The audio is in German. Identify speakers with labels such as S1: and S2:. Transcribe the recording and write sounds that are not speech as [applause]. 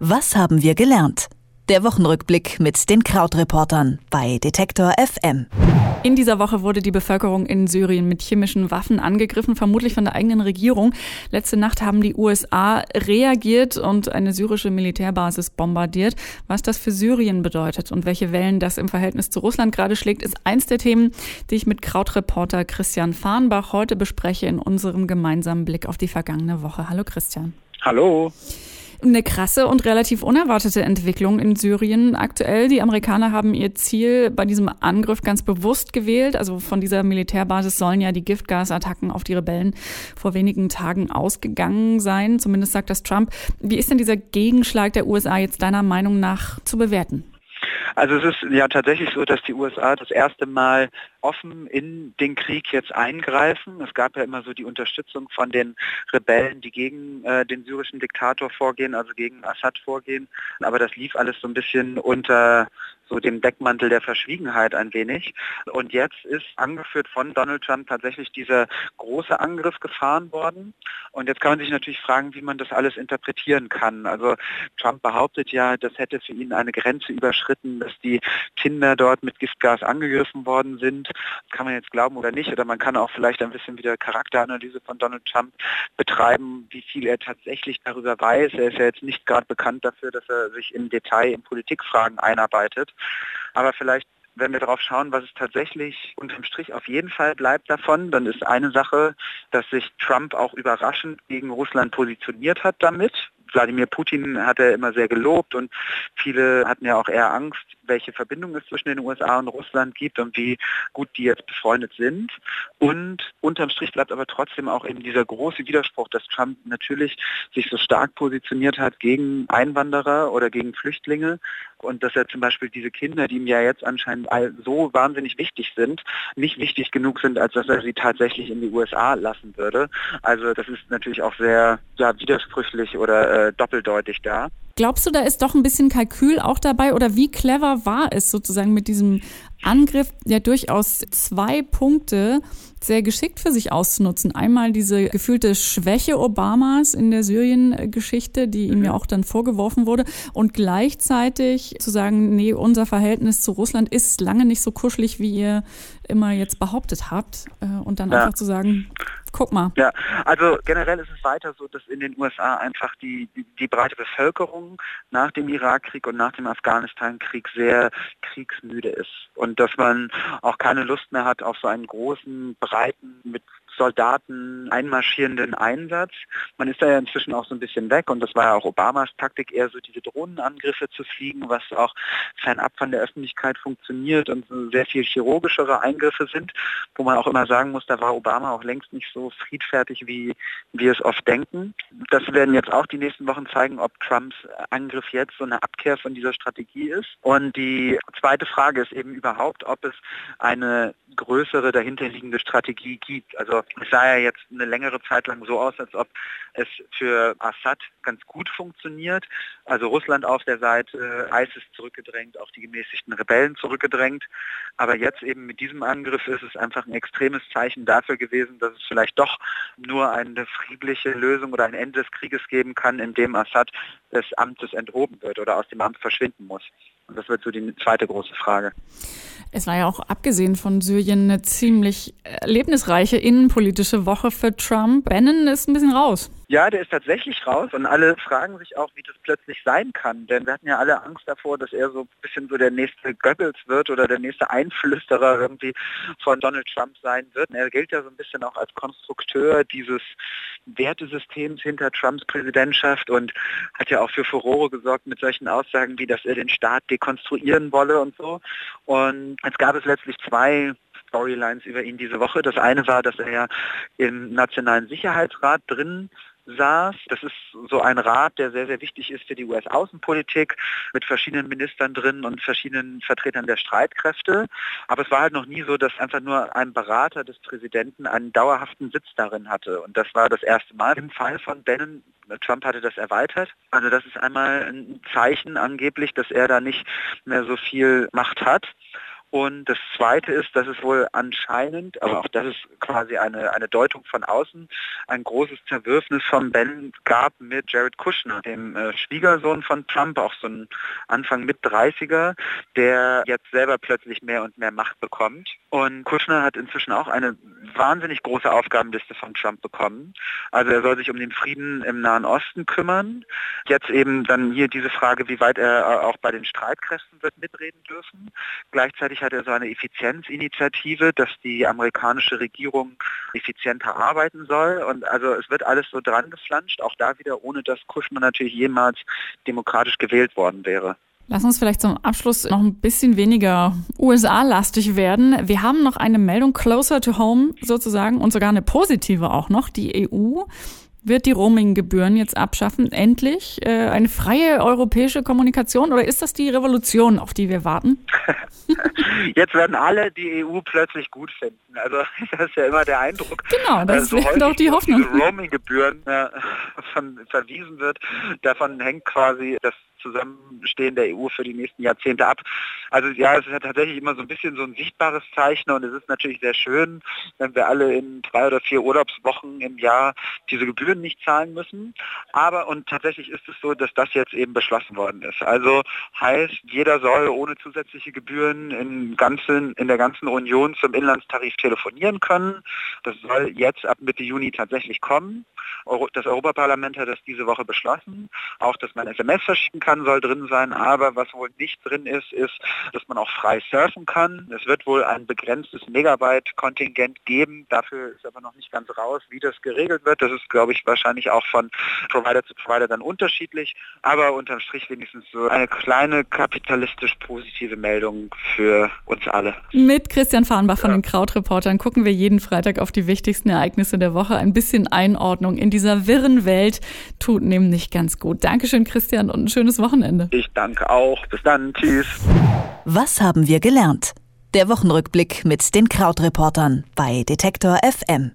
S1: Was haben wir gelernt? Der Wochenrückblick mit den Krautreportern bei Detektor FM.
S2: In dieser Woche wurde die Bevölkerung in Syrien mit chemischen Waffen angegriffen, vermutlich von der eigenen Regierung. Letzte Nacht haben die USA reagiert und eine syrische Militärbasis bombardiert. Was das für Syrien bedeutet und welche Wellen das im Verhältnis zu Russland gerade schlägt, ist eins der Themen, die ich mit Krautreporter Christian Farnbach heute bespreche in unserem gemeinsamen Blick auf die vergangene Woche. Hallo Christian.
S3: Hallo.
S2: Eine krasse und relativ unerwartete Entwicklung in Syrien aktuell. Die Amerikaner haben ihr Ziel bei diesem Angriff ganz bewusst gewählt. Also von dieser Militärbasis sollen ja die Giftgasattacken auf die Rebellen vor wenigen Tagen ausgegangen sein. Zumindest sagt das Trump. Wie ist denn dieser Gegenschlag der USA jetzt deiner Meinung nach zu bewerten?
S3: Also es ist ja tatsächlich so, dass die USA das erste Mal offen in den Krieg jetzt eingreifen. Es gab ja immer so die Unterstützung von den Rebellen, die gegen äh, den syrischen Diktator vorgehen, also gegen Assad vorgehen. Aber das lief alles so ein bisschen unter so dem Deckmantel der Verschwiegenheit ein wenig. Und jetzt ist angeführt von Donald Trump tatsächlich dieser große Angriff gefahren worden. Und jetzt kann man sich natürlich fragen, wie man das alles interpretieren kann. Also Trump behauptet ja, das hätte für ihn eine Grenze überschritten, dass die Kinder dort mit Giftgas angegriffen worden sind. Kann man jetzt glauben oder nicht. Oder man kann auch vielleicht ein bisschen wieder Charakteranalyse von Donald Trump betreiben, wie viel er tatsächlich darüber weiß. Er ist ja jetzt nicht gerade bekannt dafür, dass er sich im Detail in Politikfragen einarbeitet. Aber vielleicht wenn wir darauf schauen, was es tatsächlich unterm Strich auf jeden Fall bleibt davon, dann ist eine Sache, dass sich Trump auch überraschend gegen Russland positioniert hat damit. Wladimir Putin hat er immer sehr gelobt und viele hatten ja auch eher Angst, welche Verbindung es zwischen den USA und Russland gibt und wie gut die jetzt befreundet sind. Und unterm Strich bleibt aber trotzdem auch eben dieser große Widerspruch, dass Trump natürlich sich so stark positioniert hat gegen Einwanderer oder gegen Flüchtlinge und dass er zum Beispiel diese Kinder, die ihm ja jetzt anscheinend so wahnsinnig wichtig sind, nicht wichtig genug sind, als dass er sie tatsächlich in die USA lassen würde. Also das ist natürlich auch sehr ja, widersprüchlich oder äh, doppeldeutig da.
S2: Glaubst du, da ist doch ein bisschen Kalkül auch dabei oder wie clever war es sozusagen mit diesem Angriff ja durchaus zwei Punkte sehr geschickt für sich auszunutzen. Einmal diese gefühlte Schwäche Obamas in der Syrien-Geschichte, die ihm ja auch dann vorgeworfen wurde, und gleichzeitig zu sagen, nee, unser Verhältnis zu Russland ist lange nicht so kuschelig, wie ihr immer jetzt behauptet habt. Äh, und dann ja. einfach zu sagen, guck mal.
S3: Ja, also generell ist es weiter so, dass in den USA einfach die, die, breite Bevölkerung nach dem Irakkrieg und nach dem Afghanistan-Krieg sehr kriegsmüde ist. Und dass man auch keine Lust mehr hat auf so einen großen, breiten, mit Soldaten einmarschierenden Einsatz. Man ist da ja inzwischen auch so ein bisschen weg und das war ja auch Obamas Taktik, eher so diese Drohnenangriffe zu fliegen, was auch fernab von der Öffentlichkeit funktioniert und so sehr viel chirurgischere Eingriffe sind, wo man auch immer sagen muss, da war Obama auch längst nicht so friedfertig, wie wir es oft denken. Das werden jetzt auch die nächsten Wochen zeigen, ob Trumps Angriff jetzt so eine Abkehr von dieser Strategie ist. Und die zweite Frage ist eben überhaupt, ob es eine größere dahinterliegende Strategie gibt. Also es sah ja jetzt eine längere Zeit lang so aus, als ob es für Assad ganz gut funktioniert. Also Russland auf der Seite, ISIS zurückgedrängt, auch die gemäßigten Rebellen zurückgedrängt. Aber jetzt eben mit diesem Angriff ist es einfach ein extremes Zeichen dafür gewesen, dass es vielleicht doch nur eine friedliche Lösung oder ein Ende des Krieges geben kann, in dem Assad des Amtes enthoben wird oder aus dem Amt verschwinden muss. Und das wird so die zweite große Frage.
S2: Es war ja auch abgesehen von Syrien eine ziemlich erlebnisreiche innenpolitische Woche für Trump. Bannon ist ein bisschen raus.
S3: Ja, der ist tatsächlich raus und alle fragen sich auch, wie das plötzlich sein kann. Denn wir hatten ja alle Angst davor, dass er so ein bisschen so der nächste Goebbels wird oder der nächste Einflüsterer irgendwie von Donald Trump sein wird. Und er gilt ja so ein bisschen auch als Konstrukteur dieses Wertesystems hinter Trumps Präsidentschaft und hat ja auch für Furore gesorgt mit solchen Aussagen wie, dass er den Staat dekonstruieren wolle und so. Und es gab es letztlich zwei Storylines über ihn diese Woche. Das eine war, dass er ja im Nationalen Sicherheitsrat drin saß. Das ist so ein Rat, der sehr, sehr wichtig ist für die US-Außenpolitik mit verschiedenen Ministern drin und verschiedenen Vertretern der Streitkräfte. Aber es war halt noch nie so, dass einfach nur ein Berater des Präsidenten einen dauerhaften Sitz darin hatte. Und das war das erste Mal im Fall von Bannon. Trump hatte das erweitert. Also das ist einmal ein Zeichen angeblich, dass er da nicht mehr so viel Macht hat. Und das Zweite ist, dass es wohl anscheinend, aber auch das ist quasi eine, eine Deutung von außen, ein großes Zerwürfnis von Ben gab mit Jared Kushner, dem äh, Schwiegersohn von Trump, auch so ein Anfang mit 30er, der jetzt selber plötzlich mehr und mehr Macht bekommt. Und Kushner hat inzwischen auch eine wahnsinnig große Aufgabenliste von Trump bekommen. Also er soll sich um den Frieden im Nahen Osten kümmern. Jetzt eben dann hier diese Frage, wie weit er äh, auch bei den Streitkräften wird mitreden dürfen. Gleichzeitig hat er so eine Effizienzinitiative, dass die amerikanische Regierung effizienter arbeiten soll. Und also es wird alles so dran geflanscht, auch da wieder, ohne dass Kushner natürlich jemals demokratisch gewählt worden wäre.
S2: Lass uns vielleicht zum Abschluss noch ein bisschen weniger USA-lastig werden. Wir haben noch eine Meldung closer to home sozusagen und sogar eine positive auch noch. Die EU wird die Roaming-Gebühren jetzt abschaffen. Endlich äh, eine freie europäische Kommunikation oder ist das die Revolution, auf die wir warten? [laughs]
S3: Jetzt werden alle die EU plötzlich gut finden. Also [laughs] das ist ja immer der Eindruck.
S2: Genau, das also, wäre doch die Hoffnung.
S3: Roaming-Gebühren [laughs] ja, verwiesen wird. Davon hängt quasi das Zusammenstehen der EU für die nächsten Jahrzehnte ab. Also ja, es ist ja tatsächlich immer so ein bisschen so ein sichtbares Zeichen und es ist natürlich sehr schön, wenn wir alle in drei oder vier Urlaubswochen im Jahr diese Gebühren nicht zahlen müssen. Aber und tatsächlich ist es so, dass das jetzt eben beschlossen worden ist. Also heißt, jeder soll ohne zusätzliche Gebühren in, ganzen, in der ganzen Union zum Inlandstarif telefonieren können. Das soll jetzt ab Mitte Juni tatsächlich kommen. Das Europaparlament hat das diese Woche beschlossen. Auch, dass man SMS verschicken kann, soll drin sein. Aber was wohl nicht drin ist, ist, dass man auch frei surfen kann. Es wird wohl ein begrenztes Megabyte-Kontingent geben. Dafür ist aber noch nicht ganz raus, wie das geregelt wird. Das ist, glaube ich, wahrscheinlich auch von Provider zu Provider dann unterschiedlich. Aber unterm Strich wenigstens so eine kleine kapitalistisch positive Meldung für uns alle.
S2: Mit Christian Farnbach von ja. den Krautreportern gucken wir jeden Freitag auf die wichtigsten Ereignisse der Woche. Ein bisschen Einordnung in dieser wirren Welt tut nämlich ganz gut. Dankeschön, Christian, und ein schönes Wochenende.
S3: Ich danke auch. Bis dann. Tschüss.
S1: Was haben wir gelernt? Der Wochenrückblick mit den Krautreportern bei Detektor FM.